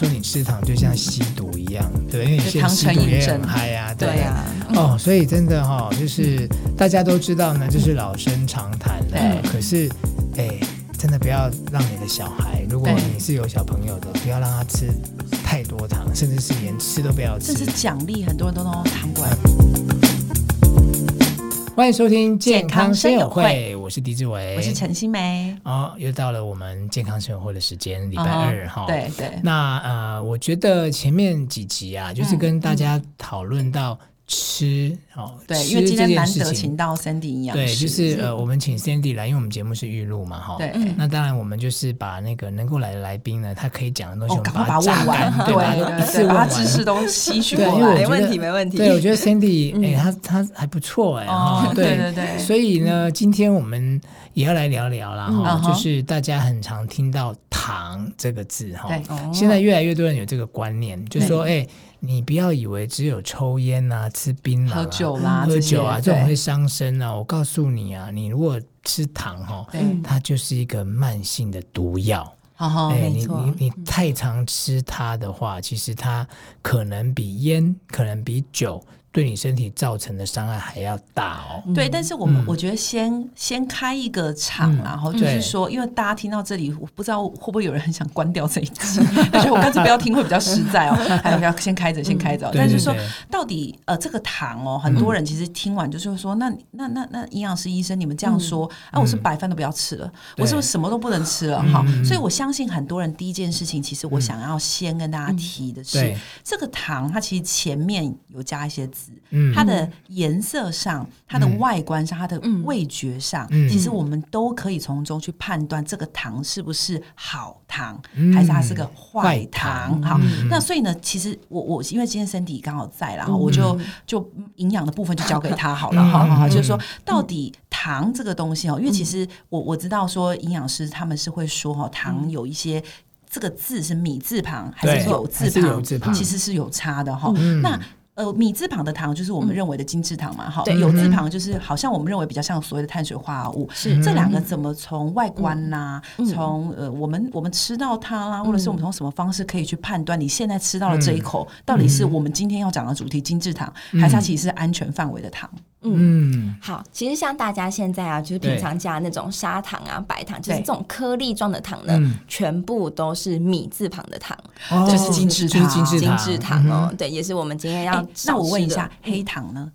说你吃糖就像吸毒一样，对，因为你现在吸毒也很嗨呀，对呀，哦，所以真的哈，就是大家都知道呢，就是老生常谈了。可是，哎，真的不要让你的小孩，如果你是有小朋友的，不要让他吃太多糖，甚至是连吃都不要吃。这是奖励，很多人都弄糖果。欢迎收听健康生友会，我是狄志伟，我是陈心梅。哦，又到了我们健康生友会的时间，礼拜二哈。对对。那呃，我觉得前面几集啊，就是跟大家讨论到。吃哦，对，因为今天难得请到 Sandy 营养师，对，就是呃，我们请 Sandy 来，因为我们节目是预录嘛，哈，对，那当然我们就是把那个能够来的来宾呢，他可以讲的东西，我们把它问完，对，一次问完，知识都吸取过来，没问题，没问题。对，我觉得 Sandy，哎，他他还不错，哎，哈，对对对，所以呢，今天我们也要来聊聊啦，哈，就是大家很常听到糖这个字，哈，现在越来越多人有这个观念，就是说，哎。你不要以为只有抽烟呐、啊、吃槟榔、啊、喝酒啦、喝酒啊这种会伤身啊！我告诉你啊，你如果吃糖哈，它就是一个慢性的毒药。哎，你你你太常吃它的话，其实它可能比烟，可能比酒。对你身体造成的伤害还要大哦。对，但是我们我觉得先先开一个场，然后就是说，因为大家听到这里，我不知道会不会有人很想关掉这一集，而且我干脆不要听会比较实在哦。还有要先开着，先开着。但是说到底，呃，这个糖哦，很多人其实听完就是说，那那那那营养师医生，你们这样说，啊，我是白饭都不要吃了，我是不是什么都不能吃了？哈，所以我相信很多人第一件事情，其实我想要先跟大家提的是，这个糖它其实前面有加一些。它的颜色上、它的外观上、它的味觉上，其实我们都可以从中去判断这个糖是不是好糖，还是它是个坏糖。好，那所以呢，其实我我因为今天 Sandy 刚好在，然后我就就营养的部分就交给他好了。好好好，就是说到底糖这个东西哦，因为其实我我知道说营养师他们是会说哈，糖有一些这个字是米字旁还是有字旁，其实是有差的哈。那呃，米字旁的糖就是我们认为的精制糖嘛，哈、嗯。有字旁就是好像我们认为比较像所谓的碳水化合物。是这两个怎么从外观呐、啊，从、嗯、呃我们我们吃到它啦，或者是我们从什么方式可以去判断你现在吃到了这一口，嗯、到底是我们今天要讲的主题精制糖，嗯、还是它其实是安全范围的糖？嗯，好，其实像大家现在啊，就是平常加那种砂糖啊、白糖，就是这种颗粒状的糖呢，全部都是米字旁的糖，就是精制糖，精制糖哦，对，也是我们今天要。那我问一下，黑糖呢？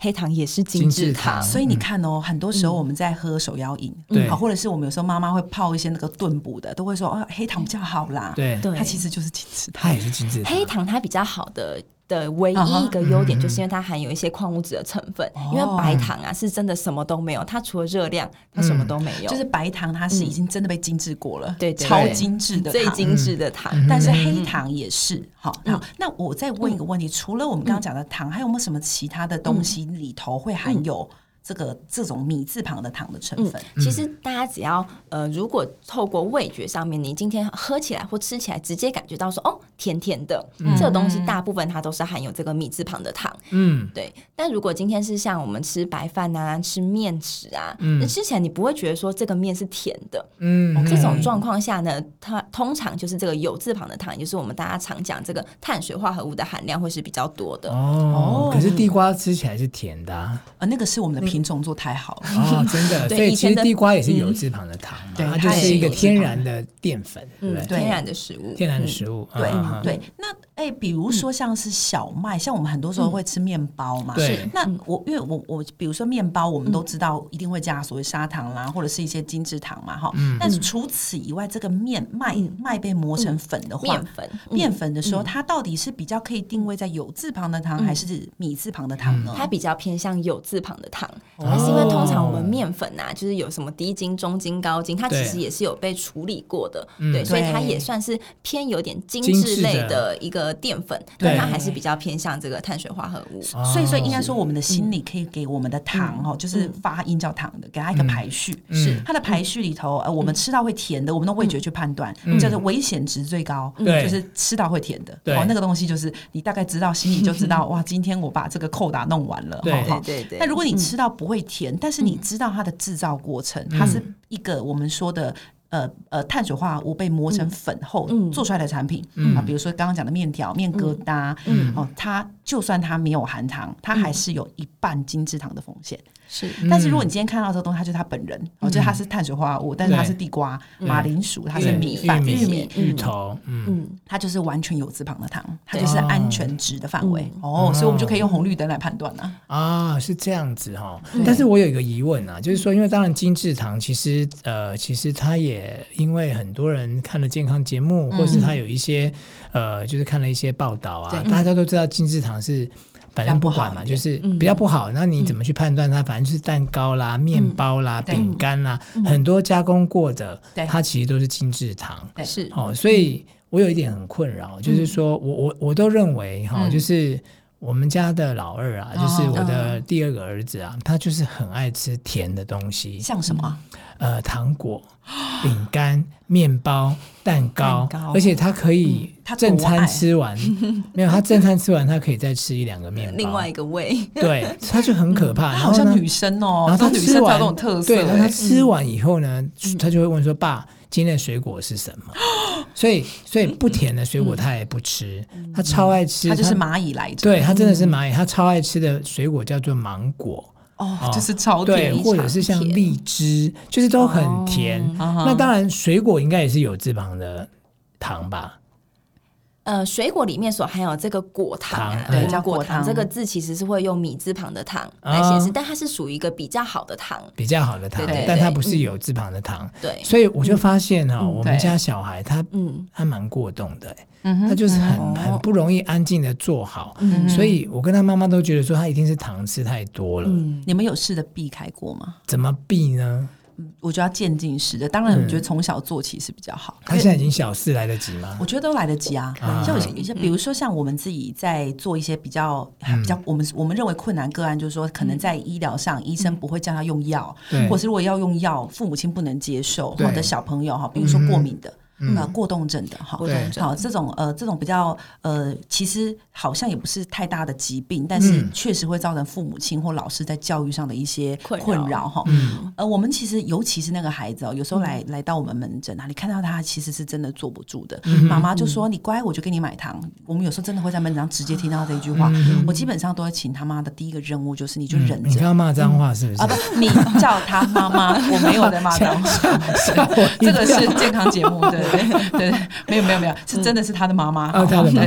黑糖也是精制糖，所以你看哦，很多时候我们在喝手摇饮，好，或者是我们有时候妈妈会泡一些那个炖补的，都会说，哦，黑糖比较好啦。对，它其实就是精制糖，它也是精制糖。黑糖它比较好的。的唯一一个优点就是因为它含有一些矿物质的成分，因为白糖啊是真的什么都没有，它除了热量，它什么都没有。就是白糖它是已经真的被精致过了，对，超精致的、最精致的糖。但是黑糖也是，好，好。那我再问一个问题，除了我们刚刚讲的糖，还有没有什么其他的东西里头会含有？这个这种米字旁的糖的成分，嗯、其实大家只要呃，如果透过味觉上面，你今天喝起来或吃起来，直接感觉到说哦，甜甜的，嗯、这个东西大部分它都是含有这个米字旁的糖。嗯，对。但如果今天是像我们吃白饭啊，吃面食啊，那、嗯、吃起来你不会觉得说这个面是甜的。嗯，这种状况下呢，它通常就是这个有字旁的糖，也就是我们大家常讲这个碳水化合物的含量会是比较多的。哦，可是地瓜吃起来是甜的啊，啊那个是我们的品种做太好了哦，真的。所以其实地瓜也是酉字旁的糖嘛，它就是一个天然的淀粉？天然的食物，天然的食物。对对。那哎，比如说像是小麦，像我们很多时候会吃面包嘛。对。那我因为我我比如说面包，我们都知道一定会加所谓砂糖啦，或者是一些精制糖嘛，哈。但是除此以外，这个面麦麦被磨成粉的话，面粉面粉的时候，它到底是比较可以定位在有字旁的糖，还是米字旁的糖呢？它比较偏向有字旁的糖。但是因为通常我们面粉呐，就是有什么低筋、中筋、高筋，它其实也是有被处理过的，对，所以它也算是偏有点精致类的一个淀粉，但它还是比较偏向这个碳水化合物。所以，所以应该说，我们的心理可以给我们的糖哦，就是发音叫糖的，给它一个排序，是。它的排序里头，呃，我们吃到会甜的，我们的味觉去判断，叫做危险值最高，就是吃到会甜的，哦，那个东西就是你大概知道，心里就知道，哇，今天我把这个扣打弄完了，对对对。那如果你吃到不会甜，但是你知道它的制造过程，它是一个我们说的呃呃碳水化合物被磨成粉后做出来的产品。啊，比如说刚刚讲的面条、面疙瘩，哦，它就算它没有含糖，它还是有一半精制糖的风险。是，但是如果你今天看到这个东西，它就是它本人，我觉得它是碳水化合物，但是它是地瓜、马铃薯，它是米饭、玉米、芋头，嗯，它就是完全有脂肪的糖，它就是安全值的范围。哦，所以我们就可以用红绿灯来判断了。啊，是这样子哈。但是我有一个疑问啊，就是说，因为当然精制糖其实呃，其实它也因为很多人看了健康节目，或是它有一些呃，就是看了一些报道啊，大家都知道精制糖是。反正不管嘛，就是比较不好。那你怎么去判断它？反正就是蛋糕啦、面包啦、饼干啦，很多加工过的，它其实都是精制糖。是哦，所以我有一点很困扰，就是说我我我都认为哈，就是我们家的老二啊，就是我的第二个儿子啊，他就是很爱吃甜的东西，像什么？呃，糖果、饼干、面包、蛋糕，而且他可以正餐吃完，没有他正餐吃完，他可以再吃一两个面包。另外一个胃，对，他就很可怕。好像女生哦，然后他吃完这种特色，对，他吃完以后呢，他就会问说：“爸，今天的水果是什么？”所以，所以不甜的水果他也不吃，他超爱吃。他就是蚂蚁来着，对，他真的是蚂蚁，他超爱吃的水果叫做芒果。哦，就是超甜，对，或者是像荔枝，就是都很甜。那当然，水果应该也是有脂肪的糖吧？呃，水果里面所含有这个果糖，对，叫果糖。这个字其实是会用米字旁的糖来显示，但它是属于一个比较好的糖，比较好的糖，但它不是有字旁的糖。对，所以我就发现哈，我们家小孩他嗯。还蛮过动的，他就是很很不容易安静的坐好，所以我跟他妈妈都觉得说他一定是糖吃太多了。你们有试着避开过吗？怎么避呢？我觉得要渐进式的，当然，我觉得从小做起是比较好。他现在已经小四，来得及吗？我觉得都来得及啊。像有些，比如说像我们自己在做一些比较比较，我们我们认为困难个案，就是说可能在医疗上，医生不会叫他用药，或是如果要用药，父母亲不能接受，或者小朋友哈，比如说过敏的。呃，过动症的哈，好这种呃，这种比较呃，其实好像也不是太大的疾病，但是确实会造成父母亲或老师在教育上的一些困扰哈。呃，我们其实尤其是那个孩子哦，有时候来来到我们门诊啊，你看到他其实是真的坐不住的。妈妈就说：“你乖，我就给你买糖。”我们有时候真的会在门诊上直接听到这一句话。我基本上都会请他妈的第一个任务就是，你就忍着。你要骂脏话是不是？啊不，你叫他妈妈，我没有在骂脏话。这个是健康节目对。对对，没有没有没有，是真的是他的妈妈。他的妈妈，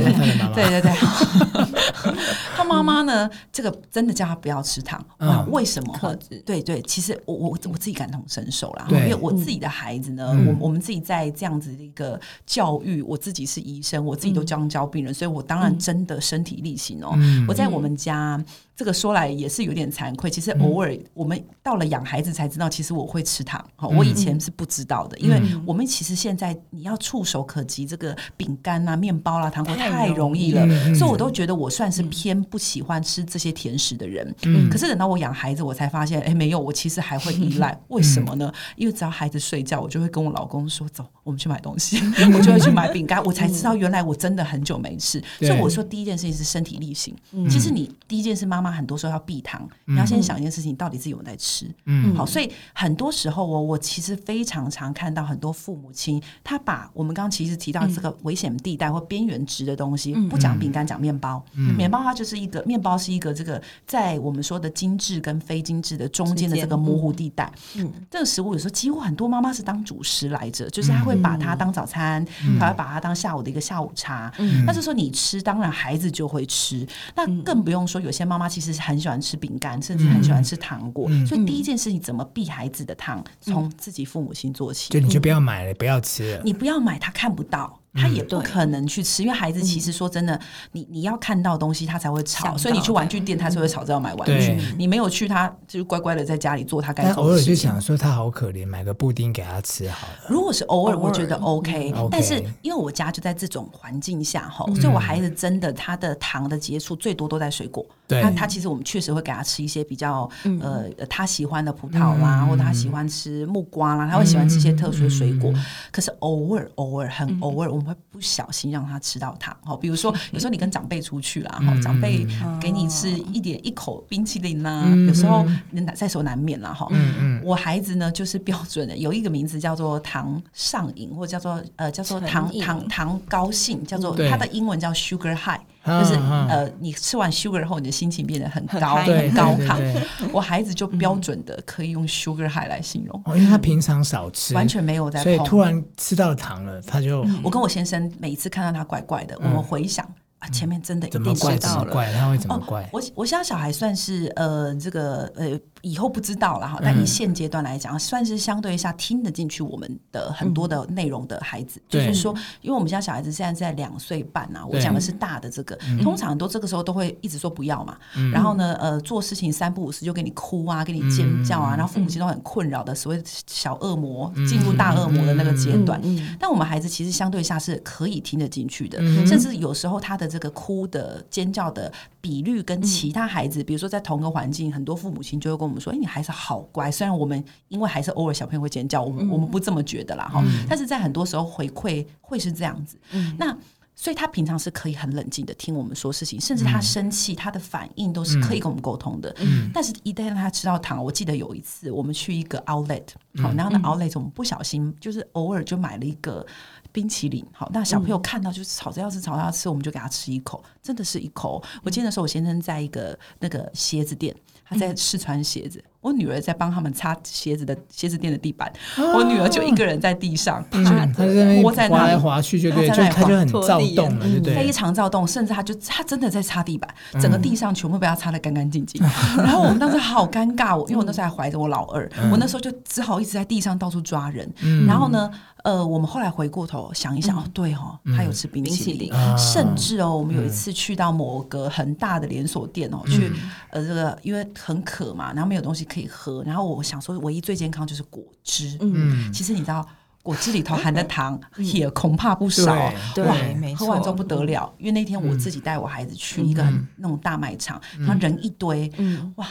对对对。他妈妈呢，这个真的叫他不要吃糖。为什么？对对，其实我我我自己感同身受啦。因为我自己的孩子呢，我我们自己在这样子的一个教育，我自己是医生，我自己都这样教病人，所以我当然真的身体力行哦。我在我们家。这个说来也是有点惭愧，其实偶尔我们到了养孩子才知道，其实我会吃糖。我以前是不知道的，因为我们其实现在你要触手可及这个饼干啊、面包啦、糖果太容易了，所以我都觉得我算是偏不喜欢吃这些甜食的人。可是等到我养孩子，我才发现，哎，没有，我其实还会依赖。为什么呢？因为只要孩子睡觉，我就会跟我老公说：“走，我们去买东西。”我就会去买饼干，我才知道原来我真的很久没吃。所以我说第一件事情是身体力行。其实你第一件事，妈妈很多时候要避糖，你要先想一件事情，到底自己有没有在吃？嗯，好，所以很多时候我我其实非常常看到很多父母亲，他把我们刚刚其实提到这个危险地带或边缘值的东西，不讲饼干，讲面包。面包它就是一个面包是一个这个在我们说的精致跟非精致的中间的这个模糊地带。嗯，这个食物有时候几乎很多妈妈是当主食来着，就是她会把它当早餐，他会把它当下午的一个下午茶。嗯，那就说你吃，当然孩子就会吃。那更不用说有些妈妈其实很喜欢吃饼干，甚至很喜欢吃糖果，嗯、所以第一件事情怎么避孩子的糖，从、嗯、自己父母亲做起。就你就不要买了，不要吃了。你不要买，他看不到。他也不可能去吃，因为孩子其实说真的，你你要看到东西，他才会吵。所以你去玩具店，他才会吵着要买玩具。你没有去，他就乖乖的在家里做他该做的事情。偶尔就想说他好可怜，买个布丁给他吃好了。如果是偶尔，我觉得 OK。但是因为我家就在这种环境下哈，所以我孩子真的他的糖的接触最多都在水果。他他其实我们确实会给他吃一些比较呃他喜欢的葡萄啦，或者他喜欢吃木瓜啦，他会喜欢吃一些特殊的水果。可是偶尔偶尔很偶尔我。们会不小心让他吃到糖。哦，比如说有时候你跟长辈出去啦，哈，长辈给你吃一点一口冰淇淋啦，有时候在所难免啦，哈。我孩子呢就是标准的，有一个名字叫做糖上瘾，或者叫做呃叫做糖糖糖高兴，叫做它的英文叫 sugar high。就是呃，你吃完 sugar 后，你的心情变得很高很高亢。我孩子就标准的可以用 sugar high 来形容，因为他平常少吃，完全没有在，所以突然吃到糖了，他就。我跟我先生每一次看到他怪怪的，我们回想啊，前面真的一定怪到了，怪他会怎么怪？我我想小孩算是呃，这个呃。以后不知道了哈，但以现阶段来讲，算是相对一下听得进去我们的很多的内容的孩子。就是说，因为我们家小孩子现在在两岁半啊，我讲的是大的这个，通常很多这个时候都会一直说不要嘛。然后呢，呃，做事情三不五时就给你哭啊，给你尖叫啊，然后父母亲都很困扰的，所谓小恶魔进入大恶魔的那个阶段。但我们孩子其实相对下是可以听得进去的，甚至有时候他的这个哭的尖叫的比率跟其他孩子，比如说在同个环境，很多父母亲就会跟我们说：“哎，你孩子好乖。”虽然我们因为还是偶尔小朋友会尖叫，我们我们不这么觉得啦哈。但是在很多时候回馈会是这样子。那所以他平常是可以很冷静的听我们说事情，甚至他生气，他的反应都是可以跟我们沟通的。但是，一旦让他吃到糖，我记得有一次我们去一个 outlet，好，然后那 outlet 我们不小心就是偶尔就买了一个冰淇淋，好，那小朋友看到就是吵着要吃，吵着要吃，我们就给他吃一口，真的是一口。我记得那时候我先生在一个那个鞋子店。在试穿鞋子，我女儿在帮他们擦鞋子的鞋子店的地板，我女儿就一个人在地上，趴着，窝在那滑来滑去，就对，就她就很躁动了，对不对？非常躁动，甚至她就她真的在擦地板，整个地上全部被她擦的干干净净。然后我们当时好尴尬，我因为我那时候还怀着我老二，我那时候就只好一直在地上到处抓人。然后呢，呃，我们后来回过头想一想，哦，对哦，他有吃冰淇淋，甚至哦，我们有一次去到某个很大的连锁店哦，去呃这个因为。很渴嘛，然后没有东西可以喝，然后我想说，唯一最健康就是果汁。嗯，其实你知道，果汁里头含的糖也恐怕不少。对，喝完之后不得了，因为那天我自己带我孩子去一个那种大卖场，然后人一堆，哇，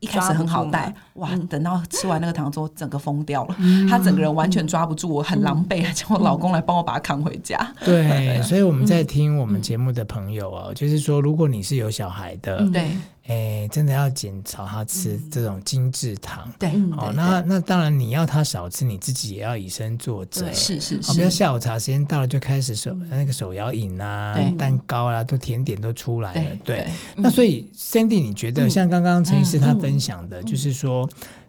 一开始很好带，哇，等到吃完那个糖之后，整个疯掉了，他整个人完全抓不住，我很狼狈，还叫我老公来帮我把他扛回家。对，所以我们在听我们节目的朋友哦，就是说，如果你是有小孩的，对。哎，真的要减少他吃这种精致糖。对，哦，那那当然你要他少吃，你自己也要以身作则。是是是，不要下午茶时间到了就开始手那个手摇饮啊、蛋糕啊，都甜点都出来了。对，那所以 Sandy，你觉得像刚刚陈医师他分享的，就是说。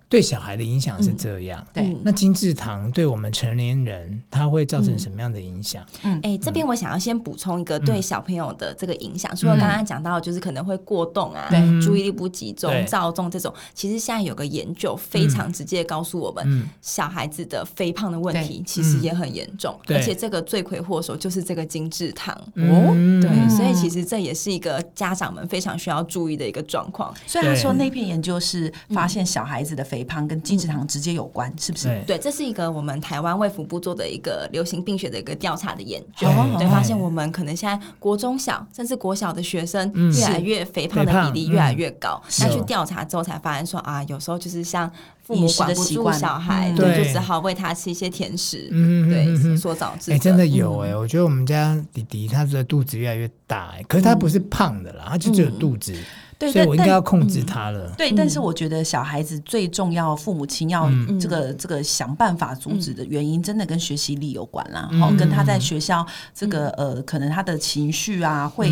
对小孩的影响是这样，对。那精致糖对我们成年人，它会造成什么样的影响？嗯，哎，这边我想要先补充一个对小朋友的这个影响，除了刚刚讲到，就是可能会过动啊，对，注意力不集中、躁动这种。其实现在有个研究非常直接告诉我们，小孩子的肥胖的问题其实也很严重，而且这个罪魁祸首就是这个精致糖哦。对，所以其实这也是一个家长们非常需要注意的一个状况。所以他说那篇研究是发现小孩子的肥。肥胖跟精致糖直接有关，是不是？对，这是一个我们台湾卫福部做的一个流行病学的一个调查的研究，对，发现我们可能现在国中小甚至国小的学生越来越肥胖的比例越来越高。那去调查之后才发现说啊，有时候就是像父母管不住小孩，对，就只好喂他吃一些甜食，对，所导致。哎，真的有哎，我觉得我们家弟弟他的肚子越来越大，哎，可是他不是胖的啦，他就只有肚子。对，所以我应该要控制他了。对，但是我觉得小孩子最重要，父母亲要这个这个想办法阻止的原因，真的跟学习力有关啦。好，跟他在学校这个呃，可能他的情绪啊，会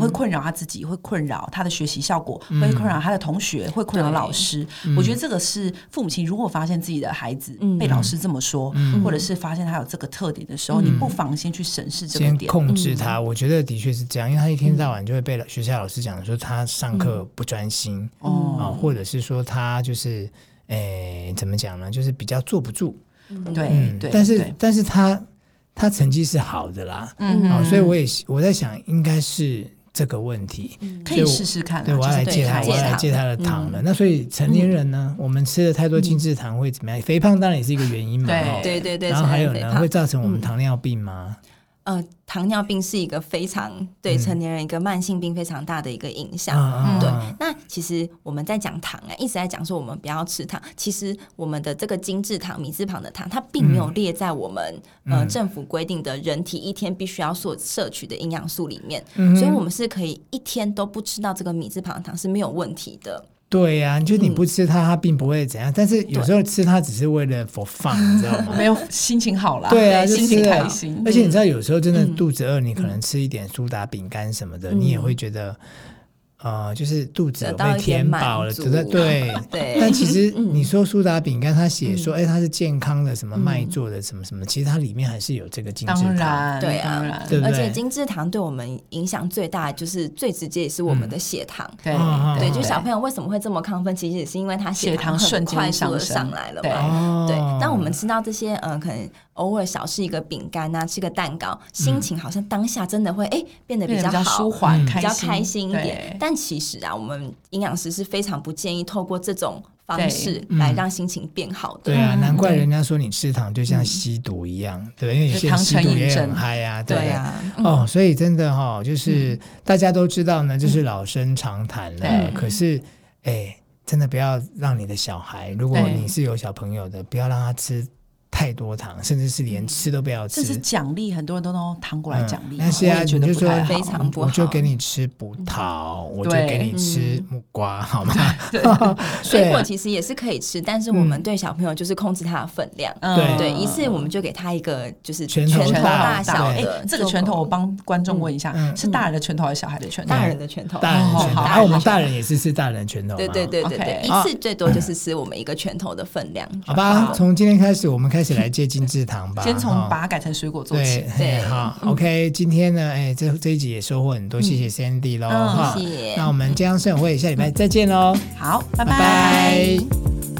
会困扰他自己，会困扰他的学习效果，会困扰他的同学，会困扰老师。我觉得这个是父母亲如果发现自己的孩子被老师这么说，或者是发现他有这个特点的时候，你不妨先去审视这个点，控制他。我觉得的确是这样，因为他一天到晚就会被学校老师讲说他上。课不专心哦，啊，或者是说他就是，诶，怎么讲呢？就是比较坐不住，对，嗯但是但是他他成绩是好的啦，嗯，啊，所以我也我在想，应该是这个问题，可以试试看。对，我要来戒他，我要来戒他的糖了。那所以成年人呢，我们吃了太多精致糖会怎么样？肥胖当然也是一个原因嘛，对对对。然后还有呢，会造成我们糖尿病吗？呃，糖尿病是一个非常对成年人一个慢性病非常大的一个影响。嗯、对，那其实我们在讲糖啊，一直在讲说我们不要吃糖。其实我们的这个精制糖、米字旁的糖，它并没有列在我们、嗯、呃政府规定的人体一天必须要所摄取的营养素里面。嗯、所以，我们是可以一天都不吃到这个米字旁的糖是没有问题的。对呀、啊，就你不吃它，它并不会怎样。但是有时候吃它只是为了 for fun，你知道吗？没有心情好了，对啊，心情开心。而且你知道，有时候真的肚子饿，你可能吃一点苏打饼干什么的，你也会觉得。呃，就是肚子有被填饱了，觉得对 对。但其实你说苏打饼干，他写说，哎，它是健康的，什么麦做的，什么什么，其实它里面还是有这个精制糖。当然，对啊，对，而且精制糖对我们影响最大，就是最直接也是我们的血糖。对对，就小朋友为什么会这么亢奋，其实也是因为他血糖很快速的上来了嘛。对，当我们吃到这些，嗯，可能。偶尔少吃一个饼干啊，吃个蛋糕，心情好像当下真的会哎变得比较好，舒缓，比较开心一点。但其实啊，我们营养师是非常不建议透过这种方式来让心情变好的。对啊，难怪人家说你吃糖就像吸毒一样，对，因为有些吸毒也很嗨啊，对啊。哦，所以真的哈，就是大家都知道呢，就是老生常谈了。可是哎，真的不要让你的小孩，如果你是有小朋友的，不要让他吃。太多糖，甚至是连吃都不要吃。这是奖励，很多人都用糖果来奖励。但是啊，你就说非常不好，我就给你吃葡萄，我就给你吃木瓜，好吗？水果其实也是可以吃，但是我们对小朋友就是控制它的分量。对对，一次我们就给他一个就是拳头大小的。这个拳头我帮观众问一下，是大人的拳头还是小孩的拳头？大人的拳头。大人的拳头。然后我们大人也是吃大人拳头。对对对对对，一次最多就是吃我们一个拳头的分量。好吧，从今天开始我们开。开始来戒精制糖吧，先从把它改成水果做起。对，好，OK。今天呢，哎，这这一集也收获很多，谢谢 Sandy 喽，哈，那我们健康生活会下礼拜再见喽，好，拜拜。